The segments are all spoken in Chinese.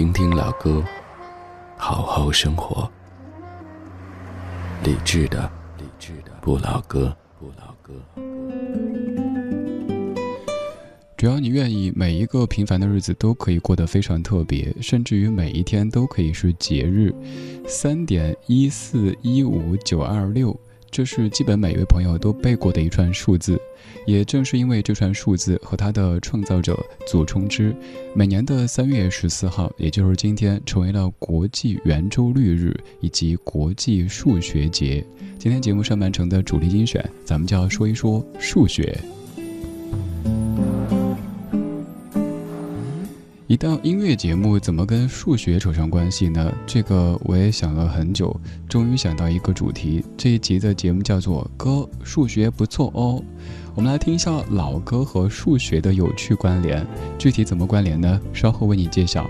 听听老歌，好好生活。理智的，理智的不老歌，不老歌。只要你愿意，每一个平凡的日子都可以过得非常特别，甚至于每一天都可以是节日。三点一四一五九二六，这是基本每一位朋友都背过的一串数字。也正是因为这串数字和它的创造者祖冲之，每年的三月十四号，也就是今天，成为了国际圆周率日以及国际数学节。今天节目上半程的主题精选，咱们就要说一说数学。一档音乐节目怎么跟数学扯上关系呢？这个我也想了很久，终于想到一个主题。这一集的节目叫做《歌数学不错哦》，我们来听一下老歌和数学的有趣关联。具体怎么关联呢？稍后为你揭晓。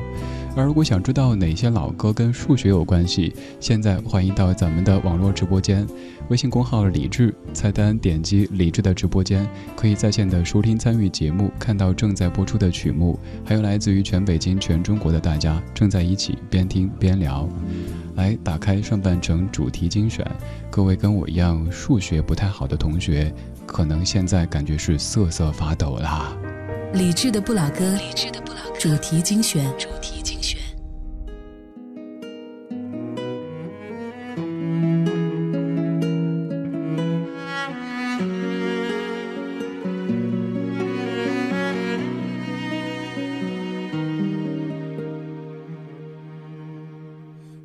而如果想知道哪些老歌跟数学有关系，现在欢迎到咱们的网络直播间，微信公号李智，菜单点击李智的直播间，可以在线的收听参与节目，看到正在播出的曲目，还有来自于全北京、全中国的大家正在一起边听边聊。来，打开上半程主题精选，各位跟我一样数学不太好的同学，可能现在感觉是瑟瑟发抖啦。理智的不老歌，理智的不老歌，主题精选，主题精选。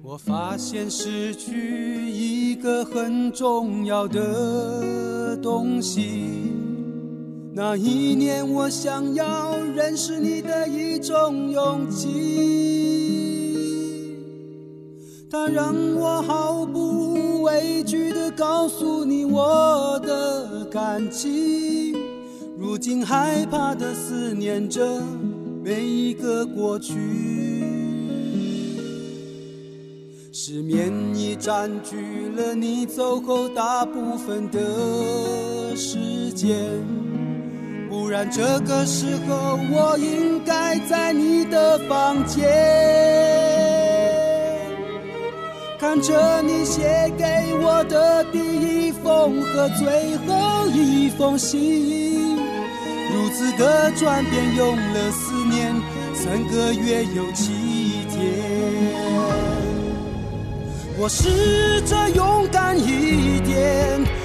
我发现失去一个很重要的东西。那一年，我想要认识你的一种勇气，它让我毫不畏惧地告诉你我的感情。如今害怕的思念着每一个过去，失眠已占据了你走后大部分的时间。不然这个时候我应该在你的房间，看着你写给我的第一封和最后一封信，如此的转变用了四年，三个月又七天。我试着勇敢一点。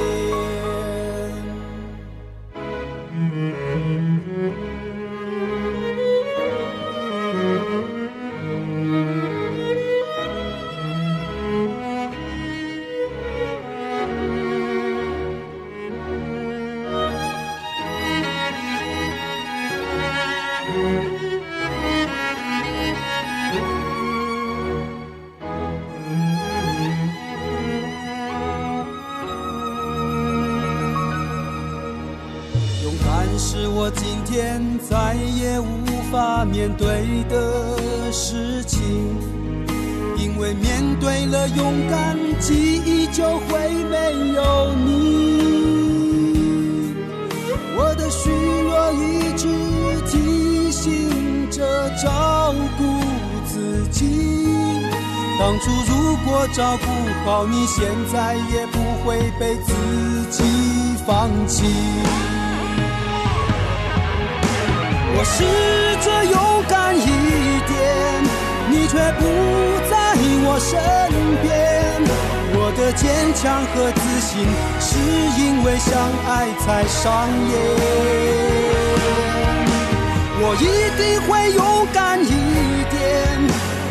当初如果照顾好你，现在也不会被自己放弃。我试着勇敢一点，你却不在我身边。我的坚强和自信，是因为相爱才上演。我一定会勇敢一点，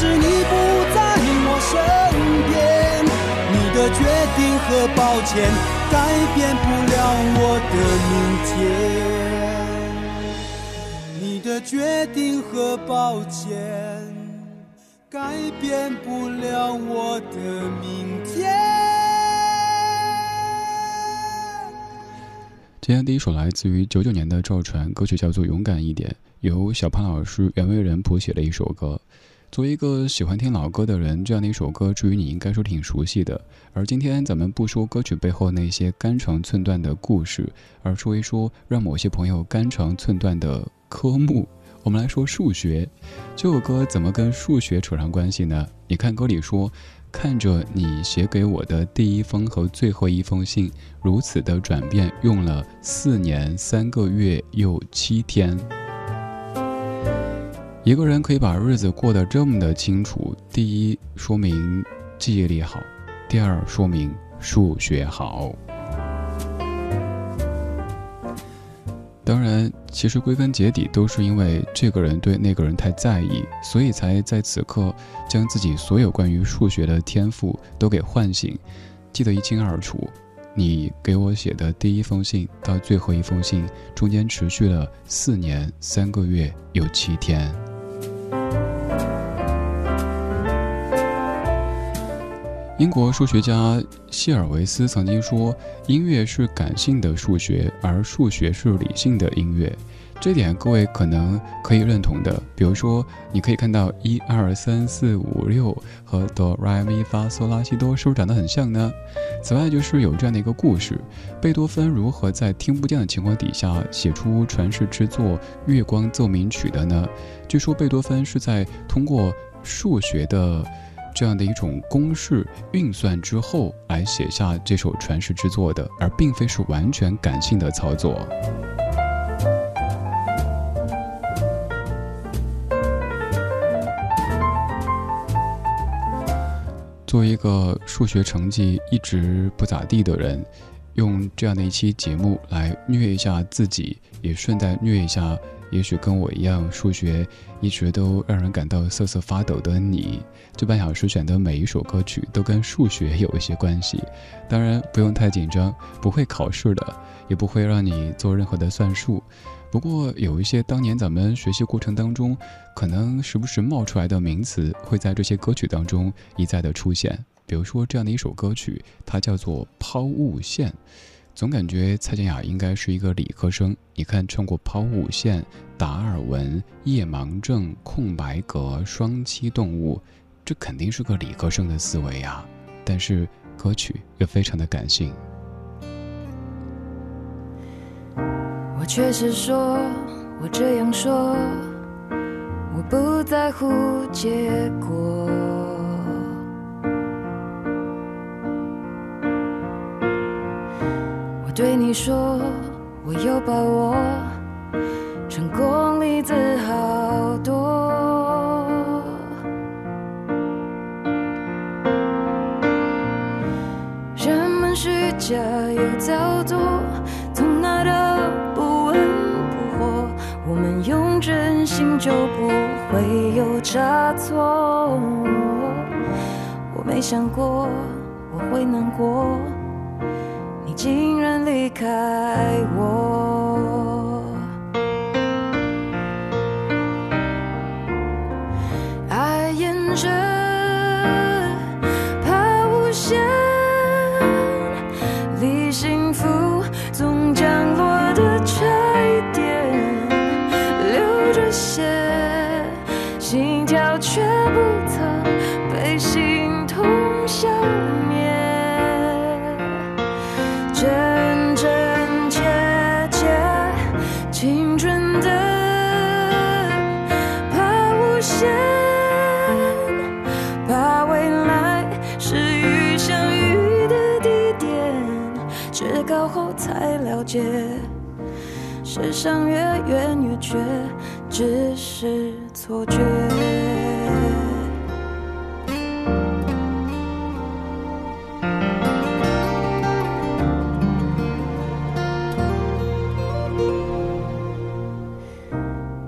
是你不在我身边。你的决定和抱歉，改变不了我的明天。你的决定和抱歉，改变不了我的明天。今天第一首来自于九九年的赵传，歌曲叫做《勇敢一点》，由小潘老师袁惟仁谱写的一首歌。作为一个喜欢听老歌的人，这样的一首歌，至于你应该说挺熟悉的。而今天咱们不说歌曲背后那些肝肠寸断的故事，而说一说让某些朋友肝肠寸断的科目。我们来说数学，这首歌怎么跟数学扯上关系呢？你看歌里说。看着你写给我的第一封和最后一封信，如此的转变，用了四年三个月又七天。一个人可以把日子过得这么的清楚，第一说明记忆力好，第二说明数学好。当然，其实归根结底都是因为这个人对那个人太在意，所以才在此刻将自己所有关于数学的天赋都给唤醒，记得一清二楚。你给我写的第一封信到最后一封信中间持续了四年三个月又七天。英国数学家希尔维斯曾经说：“音乐是感性的数学，而数学是理性的音乐。”这点各位可能可以认同的。比如说，你可以看到一二三四五六和哆来咪发嗦拉西哆是不是长得很像呢？此外，就是有这样的一个故事：贝多芬如何在听不见的情况底下写出传世之作《月光奏鸣曲》的呢？据说贝多芬是在通过数学的。这样的一种公式运算之后，来写下这首传世之作的，而并非是完全感性的操作。作为一个数学成绩一直不咋地的人，用这样的一期节目来虐一下自己，也顺带虐一下。也许跟我一样，数学一直都让人感到瑟瑟发抖的你，这半小时选的每一首歌曲都跟数学有一些关系。当然不用太紧张，不会考试的，也不会让你做任何的算术。不过有一些当年咱们学习过程当中，可能时不时冒出来的名词，会在这些歌曲当中一再的出现。比如说这样的一首歌曲，它叫做《抛物线》。总感觉蔡健雅应该是一个理科生。你看，穿过抛物线、达尔文、夜盲症、空白格、双栖动物，这肯定是个理科生的思维呀。但是歌曲又非常的感性。确实说，我这样说，我不在乎结果。我对你说，我有把握，成功例子好多。人们虚假又造作，心就不会有差错。我没想过我会难过。你竟然离开我，想越远越觉，只是错觉。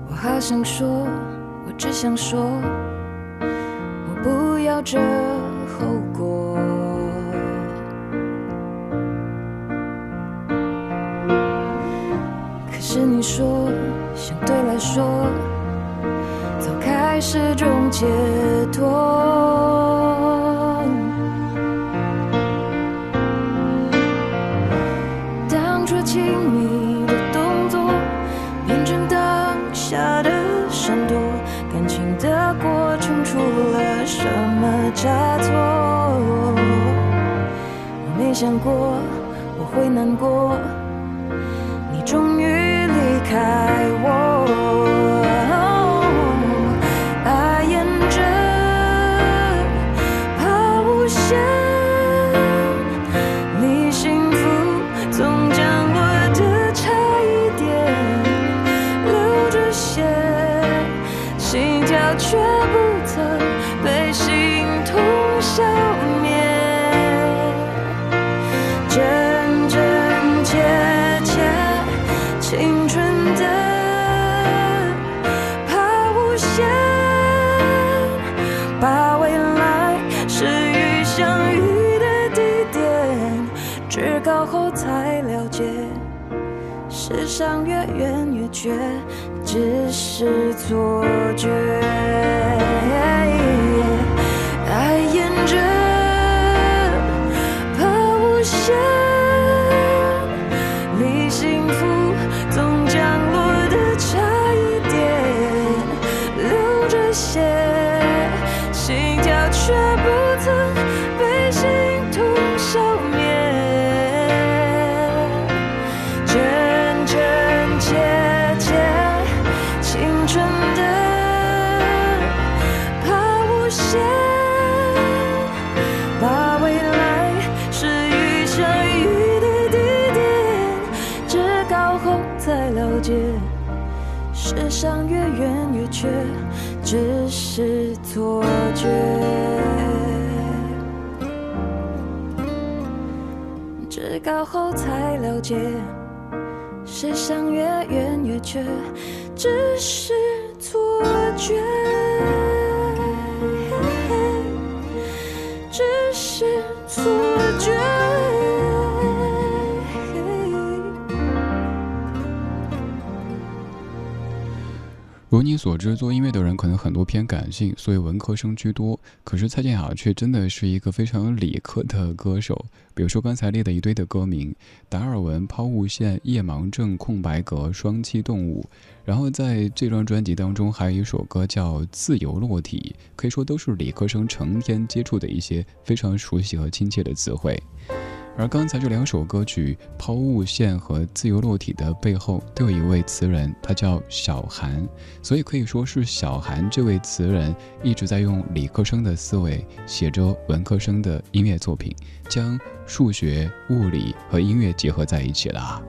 我好想说，我只想说，我不要这走开始种解脱。当初亲密的动作变成当下的闪躲，感情的过程出了什么差错？我没想过我会难过，你终于离开是错觉。爱沿着怕无限，离幸福总降落的差一点，流着血。心跳却不曾后才了解，世上越远越缺，只是所知，做音乐的人可能很多偏感性，所以文科生居多。可是蔡健雅却真的是一个非常理科的歌手。比如说刚才列的一堆的歌名：达尔文、抛物线、夜盲症、空白格、双栖动物。然后在这张专辑当中，还有一首歌叫《自由落体》，可以说都是理科生成天接触的一些非常熟悉和亲切的词汇。而刚才这两首歌曲《抛物线》和《自由落体》的背后，都有一位词人，他叫小韩，所以可以说是小韩这位词人一直在用理科生的思维写着文科生的音乐作品，将数学、物理和音乐结合在一起了。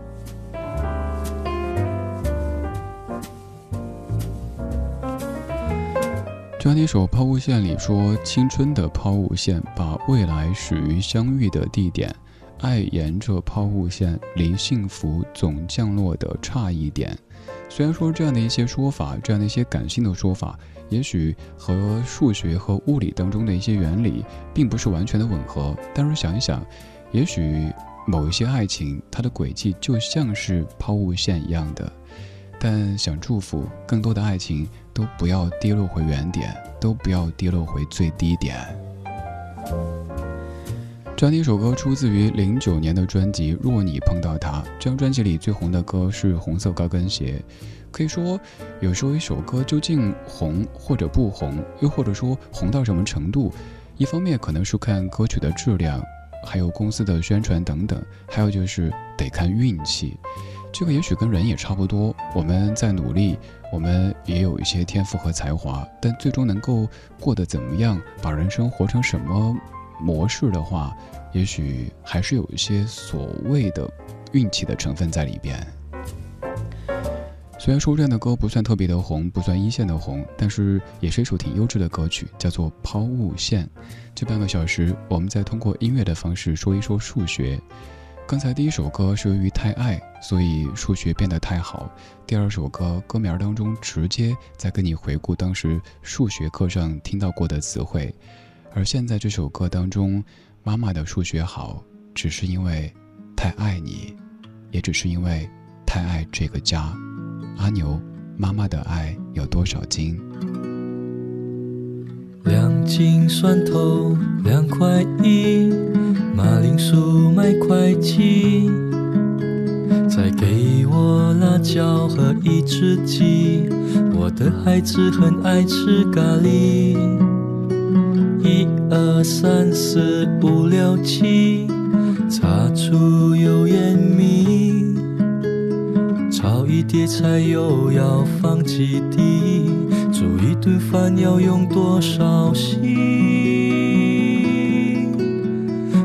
就像那首《抛物线》里说：“青春的抛物线，把未来始于相遇的地点。爱沿着抛物线，离幸福总降落的差一点。”虽然说这样的一些说法，这样的一些感性的说法，也许和数学和物理当中的一些原理并不是完全的吻合，但是想一想，也许某一些爱情，它的轨迹就像是抛物线一样的。但想祝福更多的爱情都不要跌落回原点，都不要跌落回最低点。这样的一首歌出自于零九年的专辑《若你碰到他》。这张专辑里最红的歌是《红色高跟鞋》。可以说，有时候一首歌究竟红或者不红，又或者说红到什么程度，一方面可能是看歌曲的质量，还有公司的宣传等等，还有就是得看运气。这个也许跟人也差不多，我们在努力，我们也有一些天赋和才华，但最终能够过得怎么样，把人生活成什么模式的话，也许还是有一些所谓的运气的成分在里边。虽然说这样的歌不算特别的红，不算一线的红，但是也是一首挺优质的歌曲，叫做《抛物线》。这半个小时，我们再通过音乐的方式说一说数学。刚才第一首歌是由于太爱，所以数学变得太好。第二首歌歌名当中直接在跟你回顾当时数学课上听到过的词汇，而现在这首歌当中，妈妈的数学好，只是因为太爱你，也只是因为太爱这个家。阿牛，妈妈的爱有多少斤？两斤蒜头两块一，马铃薯买块七，再给我辣椒和一只鸡。我的孩子很爱吃咖喱。一二三四五六七，擦出油盐米。炒一碟菜又要放几滴，煮一顿饭要用多少心？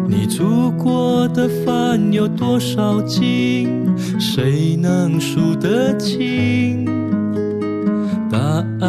你煮过的饭有多少斤？谁能数得清？答案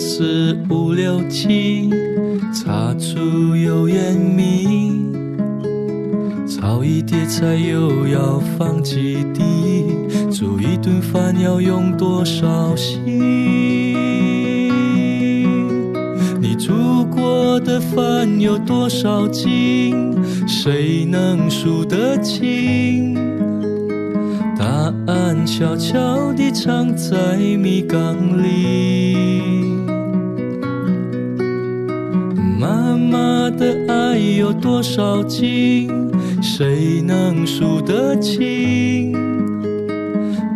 四五六七，擦出油烟米，炒一碟菜又要放几滴，煮一顿饭要用多少心？你煮过的饭有多少斤？谁能数得清？答案悄悄地藏在米缸里。有多少斤？谁能数得清？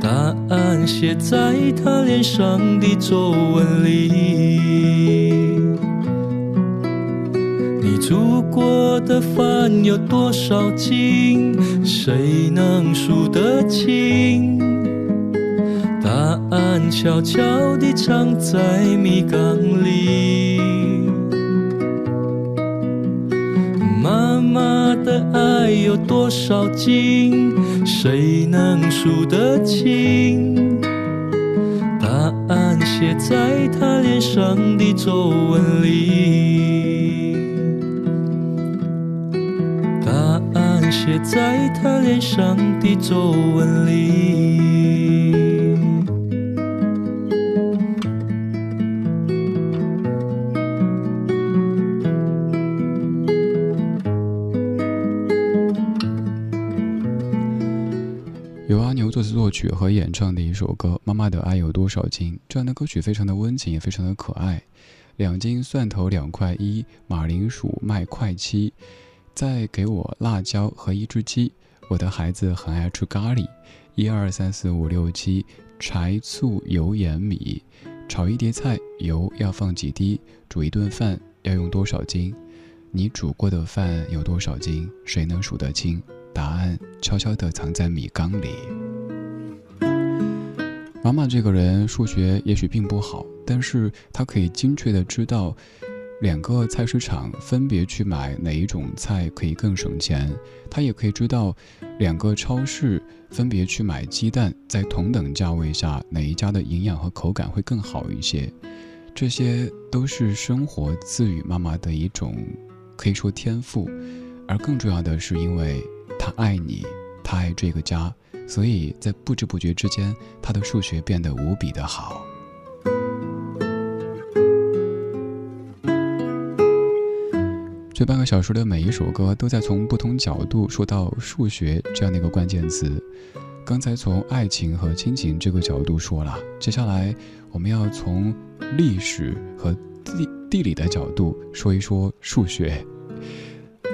答案写在她脸上的皱纹里。你煮过的饭有多少斤？谁能数得清？答案悄悄地藏在米缸里。的爱有多少斤？谁能数得清？答案写在他脸上的皱纹里。答案写在他脸上的皱纹里。曲和演唱的一首歌《妈妈的爱有多少斤》。这样的歌曲非常的温情，也非常的可爱。两斤蒜头两块一，马铃薯卖块七，再给我辣椒和一只鸡。我的孩子很爱吃咖喱。一二三四五六七，柴醋油盐米，炒一碟菜油要放几滴，煮一顿饭要用多少斤？你煮过的饭有多少斤？谁能数得清？答案悄悄地藏在米缸里。妈妈这个人数学也许并不好，但是她可以精确的知道，两个菜市场分别去买哪一种菜可以更省钱。她也可以知道，两个超市分别去买鸡蛋，在同等价位下哪一家的营养和口感会更好一些。这些都是生活赐予妈妈的一种，可以说天赋，而更重要的是因为。她爱你，她爱这个家，所以在不知不觉之间，他的数学变得无比的好。这半个小时的每一首歌都在从不同角度说到数学这样的一个关键词。刚才从爱情和亲情这个角度说了，接下来我们要从历史和地地理的角度说一说数学。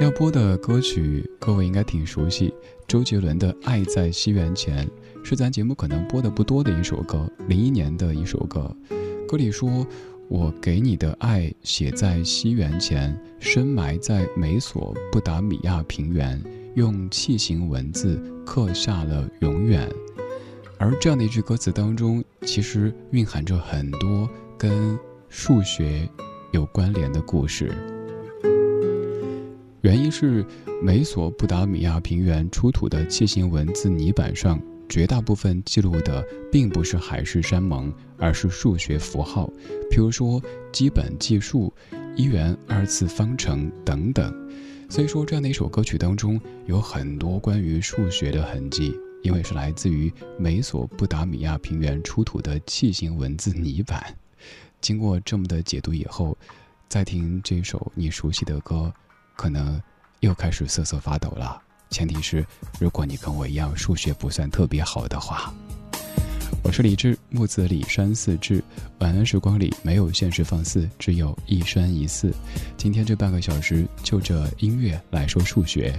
要播的歌曲，各位应该挺熟悉，周杰伦的《爱在西元前》是咱节目可能播的不多的一首歌，零一年的一首歌。歌里说：“我给你的爱写在西元前，深埋在美索不达米亚平原，用器形文字刻下了永远。”而这样的一句歌词当中，其实蕴含着很多跟数学有关联的故事。原因是美索不达米亚平原出土的楔形文字泥板上，绝大部分记录的并不是海誓山盟，而是数学符号，譬如说基本计数、一元二次方程等等。所以说，这样的一首歌曲当中有很多关于数学的痕迹，因为是来自于美索不达米亚平原出土的楔形文字泥板。经过这么的解读以后，再听这首你熟悉的歌。可能又开始瑟瑟发抖了。前提是，如果你跟我一样数学不算特别好的话。我是李志，木子李山四志。晚安时光里没有现实放肆，只有一山一寺。今天这半个小时，就着音乐来说数学。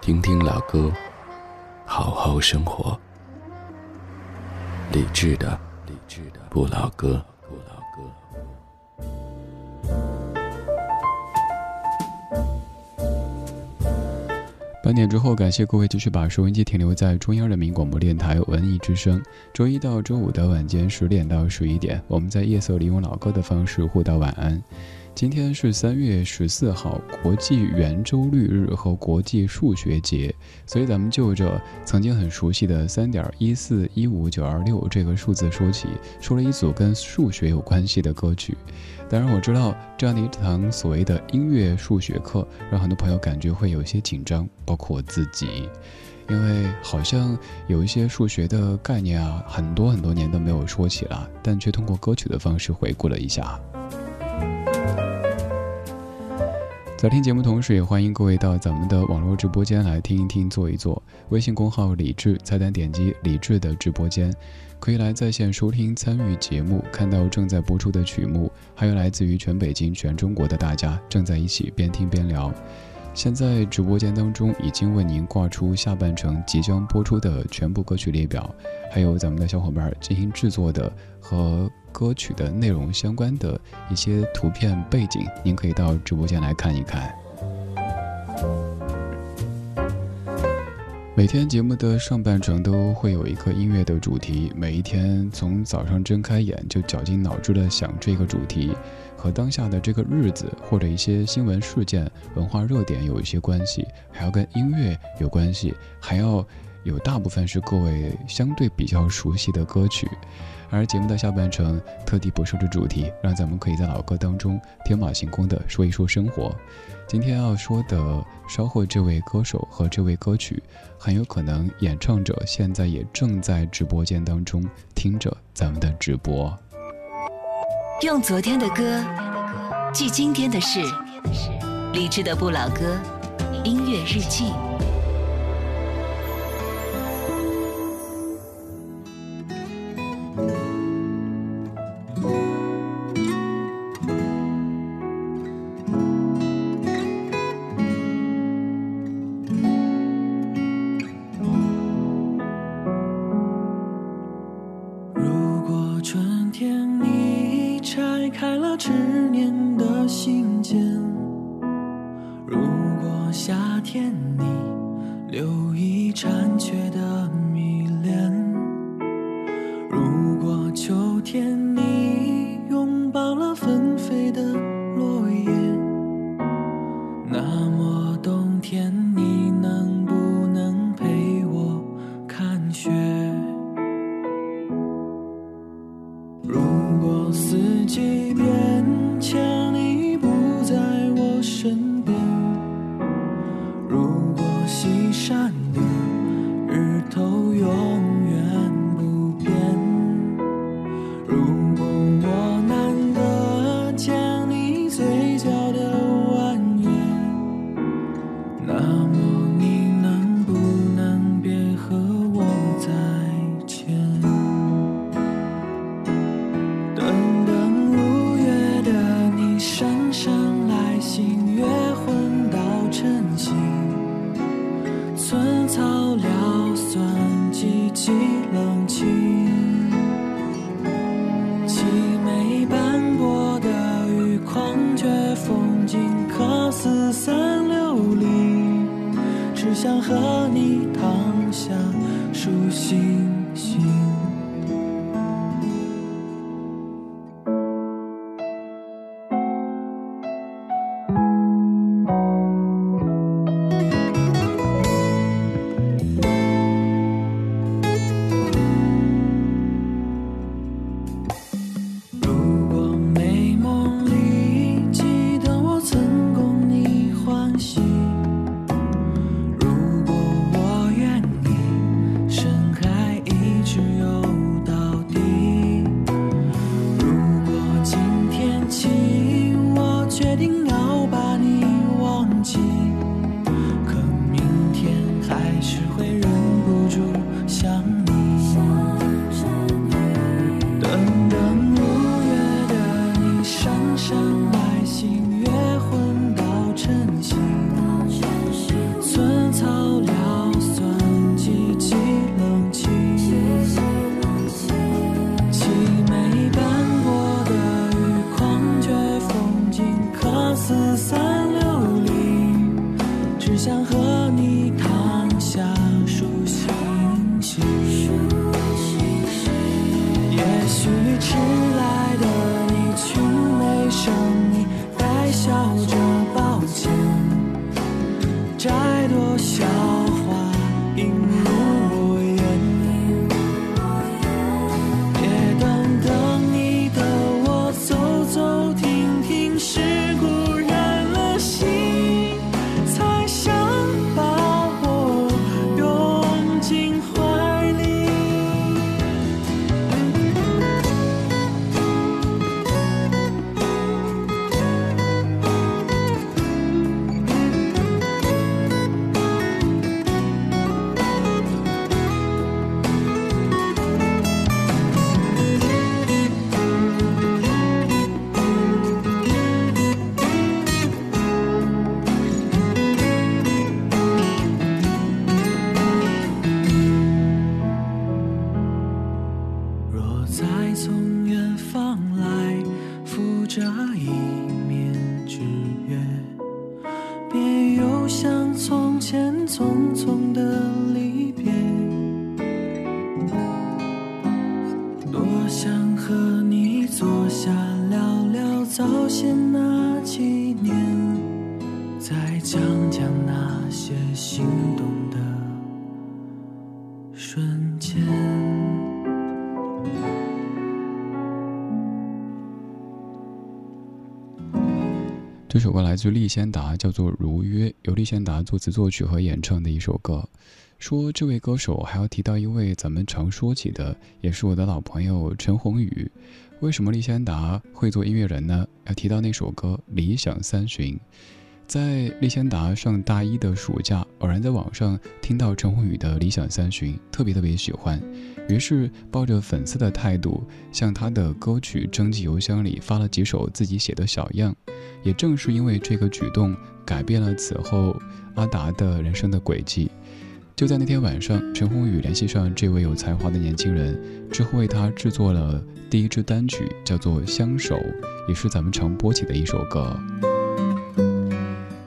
听听老歌，好好生活。理智的，理智的不老歌。半点之后，感谢各位继续把收音机停留在中央人民广播电台文艺之声。周一到周五的晚间十点到十一点，我们在夜色里用老歌的方式互道晚安。今天是三月十四号，国际圆周率日和国际数学节，所以咱们就着曾经很熟悉的三点一四一五九二六这个数字说起，说了一组跟数学有关系的歌曲。当然，我知道这样的一堂所谓的音乐数学课，让很多朋友感觉会有些紧张，包括我自己，因为好像有一些数学的概念啊，很多很多年都没有说起了，但却通过歌曲的方式回顾了一下。在听节目同时，也欢迎各位到咱们的网络直播间来听一听、坐一坐。微信公号“李智”，菜单点击“李智”的直播间，可以来在线收听、参与节目，看到正在播出的曲目，还有来自于全北京、全中国的大家正在一起边听边聊。现在直播间当中已经为您挂出下半程即将播出的全部歌曲列表，还有咱们的小伙伴进行制作的和。歌曲的内容相关的一些图片背景，您可以到直播间来看一看。每天节目的上半程都会有一个音乐的主题，每一天从早上睁开眼就绞尽脑汁的想这个主题，和当下的这个日子或者一些新闻事件、文化热点有一些关系，还要跟音乐有关系，还要有大部分是各位相对比较熟悉的歌曲。而节目的下半程特地不设置主题，让咱们可以在老歌当中天马行空的说一说生活。今天要说的，稍后这位歌手和这位歌曲，很有可能演唱者现在也正在直播间当中听着咱们的直播。用昨天的歌记今天的事，理智的不老歌，音乐日记。拆开了执念的信笺，如果夏天你留一盏。来自利仙达，叫做《如约》，由利仙达作词作曲和演唱的一首歌。说这位歌手还要提到一位咱们常说起的，也是我的老朋友陈鸿宇。为什么利仙达会做音乐人呢？要提到那首歌《理想三旬》。在利仙达上大一的暑假，偶然在网上听到陈鸿宇的《理想三旬》，特别特别喜欢，于是抱着粉丝的态度，向他的歌曲征集邮箱里发了几首自己写的小样。也正是因为这个举动，改变了此后阿达的人生的轨迹。就在那天晚上，陈鸿宇联系上这位有才华的年轻人，之后为他制作了第一支单曲，叫做《相守》，也是咱们常播起的一首歌。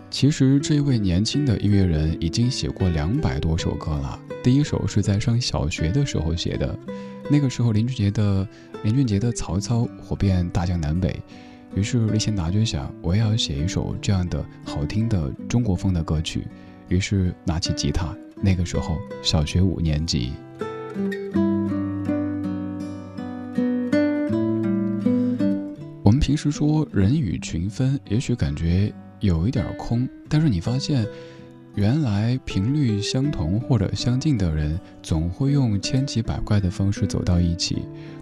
其实这位年轻的音乐人已经写过两百多首歌了。第一首是在上小学的时候写的，那个时候林俊杰的林俊杰的《曹操》火遍大江南北，于是李贤达就想，我也要写一首这样的好听的中国风的歌曲，于是拿起吉他，那个时候小学五年级。我们平时说人以群分，也许感觉有一点空，但是你发现，原来频率相同或者相近的人，总会用千奇百怪的方式走到一起。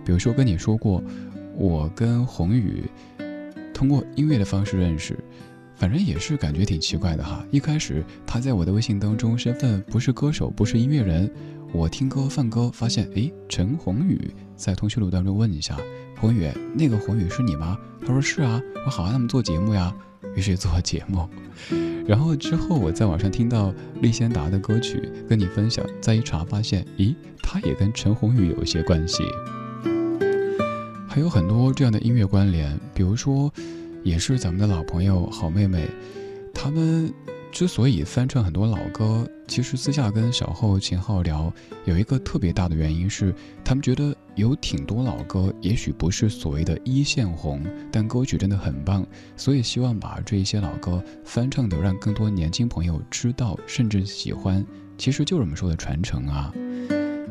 比如说跟你说过，我跟宏宇通过音乐的方式认识，反正也是感觉挺奇怪的哈。一开始他在我的微信当中身份不是歌手，不是音乐人，我听歌放歌发现，诶，陈宏宇在通讯录当中问一下，宏宇，那个宏宇是你吗？他说是啊，我好爱他们做节目呀，于是做节目。然后之后我在网上听到利仙达的歌曲，跟你分享，再一查发现，咦，他也跟陈鸿宇有一些关系。还有很多这样的音乐关联，比如说，也是咱们的老朋友好妹妹，他们之所以翻唱很多老歌，其实私下跟小后秦昊聊，有一个特别大的原因是，他们觉得有挺多老歌，也许不是所谓的一线红，但歌曲真的很棒，所以希望把这一些老歌翻唱的让更多年轻朋友知道，甚至喜欢，其实就是我们说的传承啊。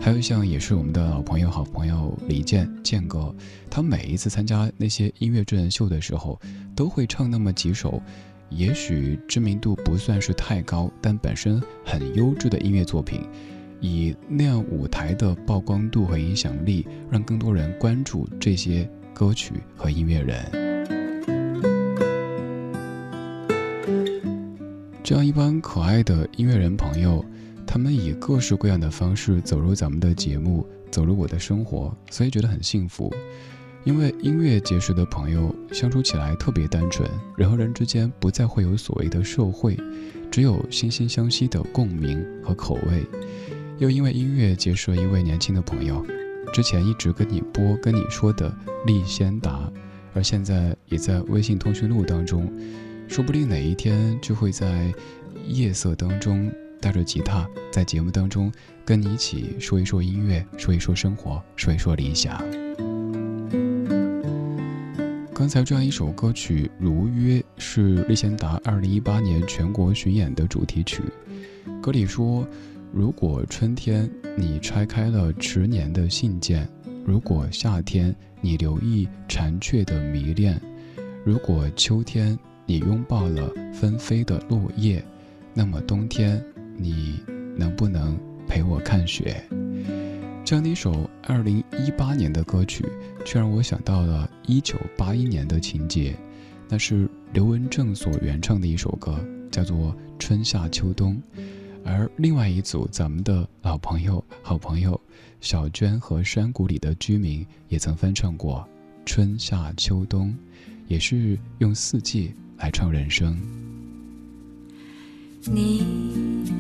还有像也是我们的老朋友、好朋友李健健哥，他每一次参加那些音乐真人秀的时候，都会唱那么几首，也许知名度不算是太高，但本身很优质的音乐作品，以那样舞台的曝光度和影响力，让更多人关注这些歌曲和音乐人。这样一帮可爱的音乐人朋友。他们以各式各样的方式走入咱们的节目，走入我的生活，所以觉得很幸福。因为音乐结识的朋友相处起来特别单纯，人和人之间不再会有所谓的社会，只有惺惺相惜的共鸣和口味。又因为音乐结识了一位年轻的朋友，之前一直跟你播跟你说的利先达，而现在也在微信通讯录当中，说不定哪一天就会在。夜色当中，带着吉他，在节目当中跟你一起说一说音乐，说一说生活，说一说理想。刚才这样一首歌曲《如约》是李贤达二零一八年全国巡演的主题曲。歌里说：“如果春天你拆开了迟年的信件，如果夏天你留意蝉雀的迷恋，如果秋天你拥抱了纷飞的落叶，那么冬天你能不能陪我看雪？”这样的一首二零一八年的歌曲，却让我想到了一九八一年的情节。那是刘文正所原唱的一首歌，叫做《春夏秋冬》。而另外一组咱们的老朋友、好朋友小娟和山谷里的居民也曾翻唱过《春夏秋冬》，也是用四季来唱人生。你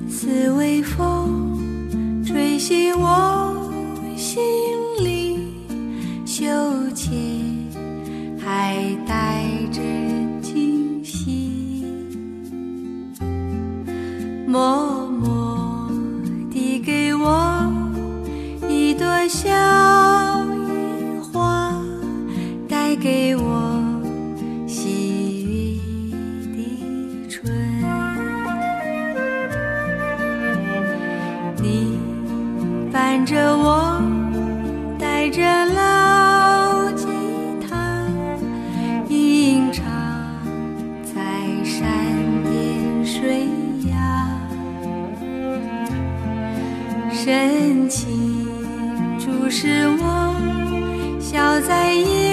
似微风，吹醒我。心里羞怯，还带着惊喜，默默递给我一朵小野花，带给我细雨的春。你伴着我。着老吉他，吟唱在山巅水崖，深情注视我，笑在眼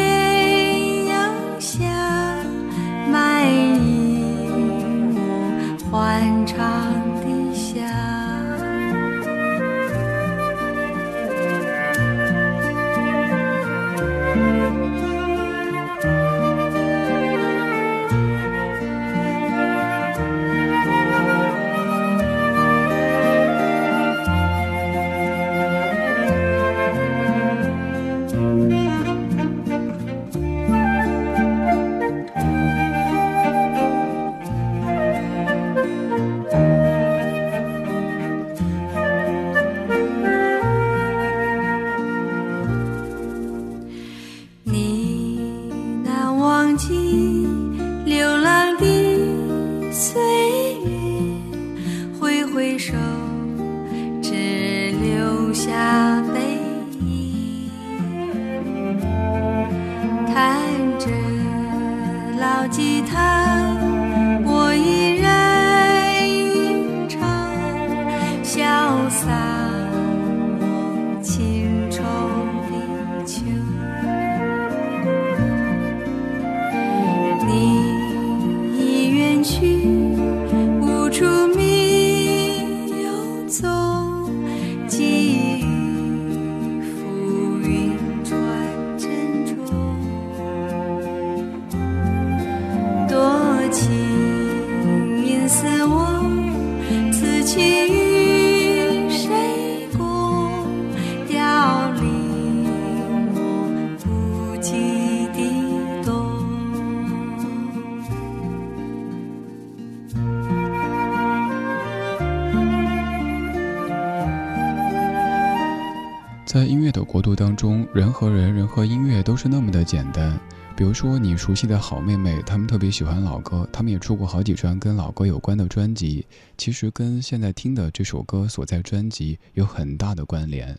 简单。比如说，你熟悉的好妹妹，她们特别喜欢老歌，她们也出过好几张跟老歌有关的专辑。其实跟现在听的这首歌所在专辑有很大的关联。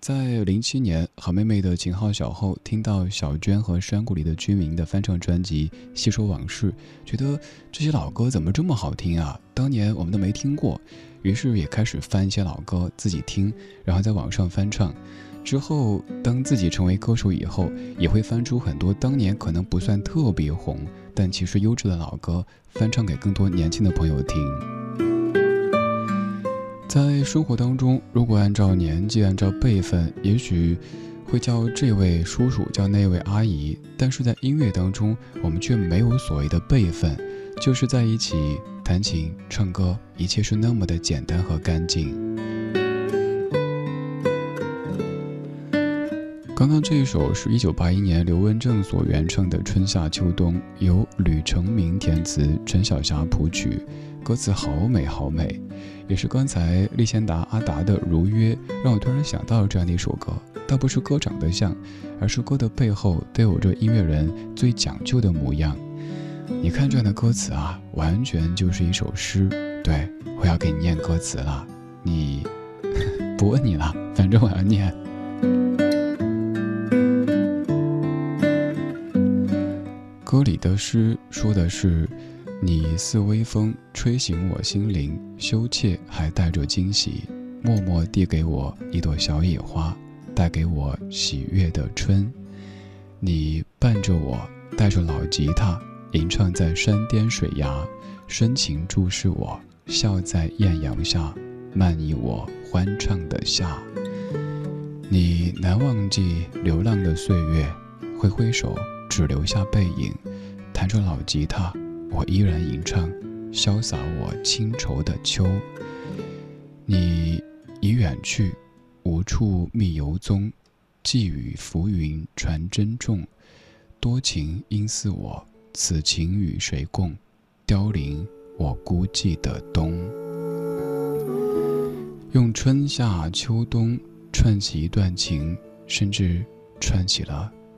在零七年，好妹妹的秦昊、小后听到小娟和山谷里的居民的翻唱专辑《细说往事》，觉得这些老歌怎么这么好听啊？当年我们都没听过。于是也开始翻一些老歌自己听，然后在网上翻唱。之后，当自己成为歌手以后，也会翻出很多当年可能不算特别红，但其实优质的老歌，翻唱给更多年轻的朋友听。在生活当中，如果按照年纪、按照辈分，也许会叫这位叔叔，叫那位阿姨；但是在音乐当中，我们却没有所谓的辈分，就是在一起。弹琴、唱歌，一切是那么的简单和干净。刚刚这一首是一九八一年刘文正所原唱的《春夏秋冬》，由吕成明填词，陈小霞谱曲。歌词好美好美，也是刚才立贤达阿达的《如约》，让我突然想到了这样的一首歌。倒不是歌长得像，而是歌的背后都有着音乐人最讲究的模样。你看这样的歌词啊，完全就是一首诗。对我要给你念歌词了，你 不问你了，反正我要念。歌里的诗说的是。你似微风，吹醒我心灵，羞怯还带着惊喜，默默递给我一朵小野花，带给我喜悦的春。你伴着我，带着老吉他，吟唱在山巅水崖，深情注视我，笑在艳阳下，漫溢我欢畅的夏。你难忘记流浪的岁月，挥挥手，只留下背影，弹着老吉他。我依然吟唱，潇洒我清愁的秋。你已远去，无处觅游踪，寄语浮云传珍重。多情应似我，此情与谁共？凋零我孤寂的冬。用春夏秋冬串起一段情，甚至串起了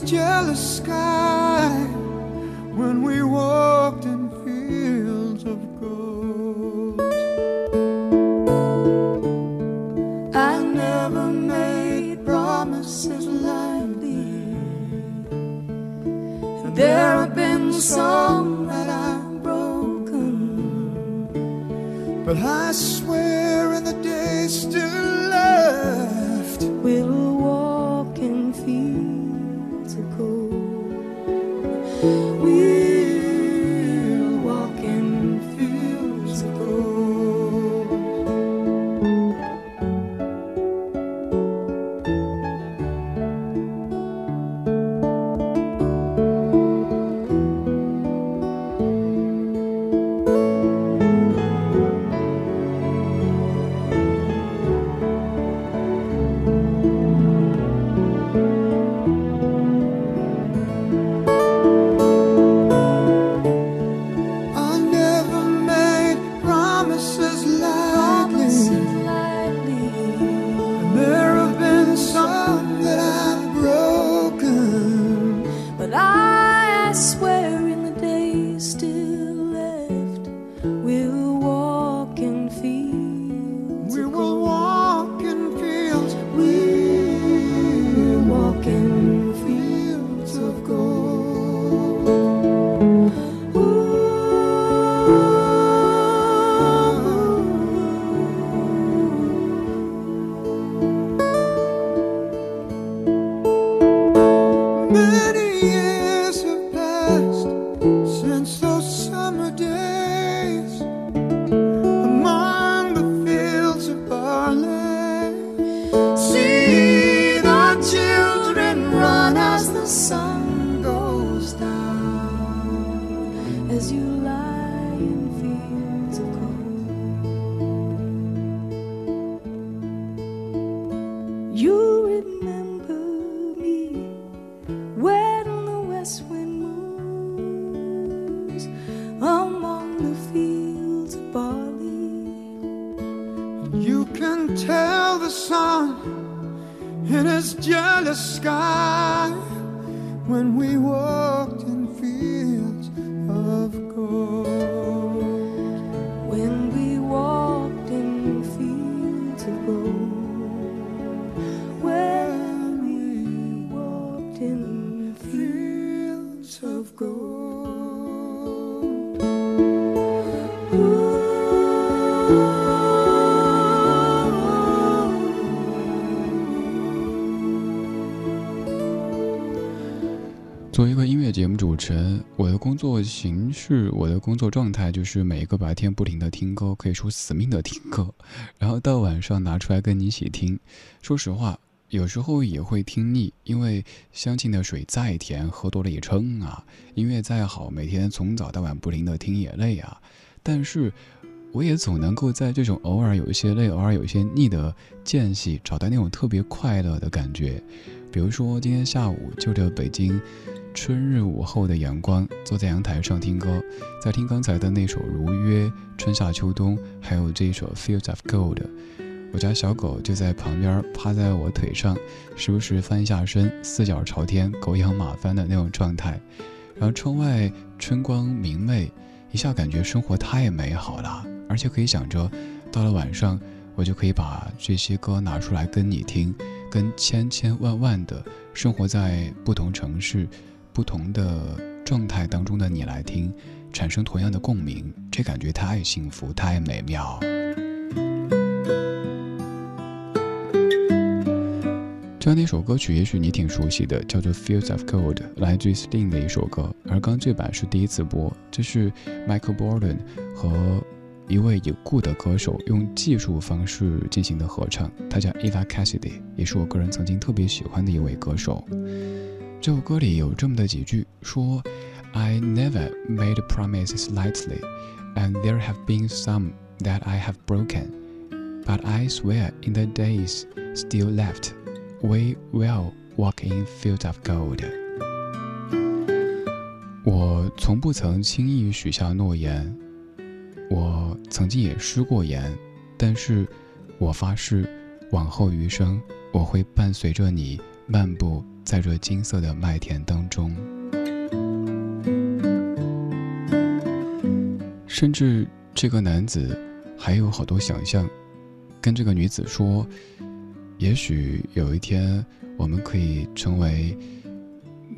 jealous sky 人，我的工作形式，我的工作状态就是每一个白天不停的听歌，可以说死命的听歌，然后到晚上拿出来跟你一起听。说实话，有时候也会听腻，因为相亲的水再甜，喝多了也撑啊。音乐再好，每天从早到晚不停的听也累啊。但是，我也总能够在这种偶尔有一些累、偶尔有一些腻的间隙，找到那种特别快乐的感觉。比如说今天下午，就着北京春日午后的阳光，坐在阳台上听歌，在听刚才的那首《如约》《春夏秋冬》，还有这一首《Fields of Gold》。我家小狗就在旁边趴在我腿上，时不时翻一下身，四脚朝天，狗仰马翻的那种状态。然后窗外春光明媚，一下感觉生活太美好了，而且可以想着，到了晚上，我就可以把这些歌拿出来跟你听。跟千千万万的生活在不同城市、不同的状态当中的你来听，产生同样的共鸣，这感觉太幸福、太美妙。这样的一首歌曲，也许你挺熟悉的，叫做《Fields of Gold》，来自于 Sting 的一首歌。而刚这版是第一次播，这是 Michael Borden 和。一位已故的歌手用技术方式进行的合唱，他叫 Eva Cassidy，也是我个人曾经特别喜欢的一位歌手。这首歌里有这么的几句，说：“I never made promises lightly, and there have been some that I have broken, but I swear in the days still left, we will walk in fields of gold。”我从不曾轻易许下诺言。 我曾经也失过言，但是，我发誓，往后余生，我会伴随着你漫步在这金色的麦田当中。甚至这个男子还有好多想象，跟这个女子说，也许有一天我们可以成为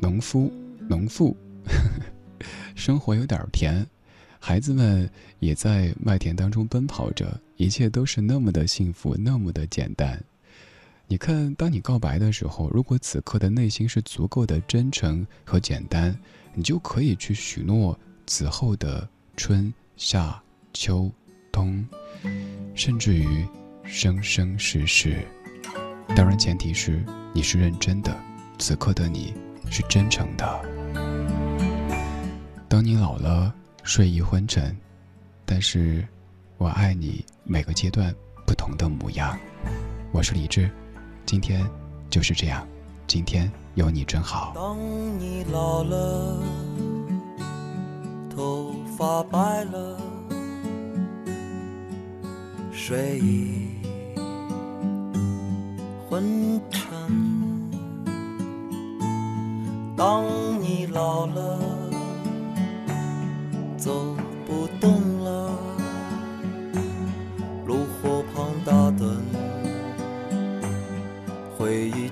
农夫、农妇，呵 呵生活有点甜。孩子们也在麦田当中奔跑着，一切都是那么的幸福，那么的简单。你看，当你告白的时候，如果此刻的内心是足够的真诚和简单，你就可以去许诺此后的春夏秋冬，甚至于生生世世。当然，前提是你是认真的，此刻的你是真诚的。当你老了。睡意昏沉，但是，我爱你每个阶段不同的模样。我是李志，今天就是这样，今天有你真好。当你老了，头发白了，睡意昏沉。当你老了。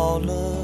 好。了。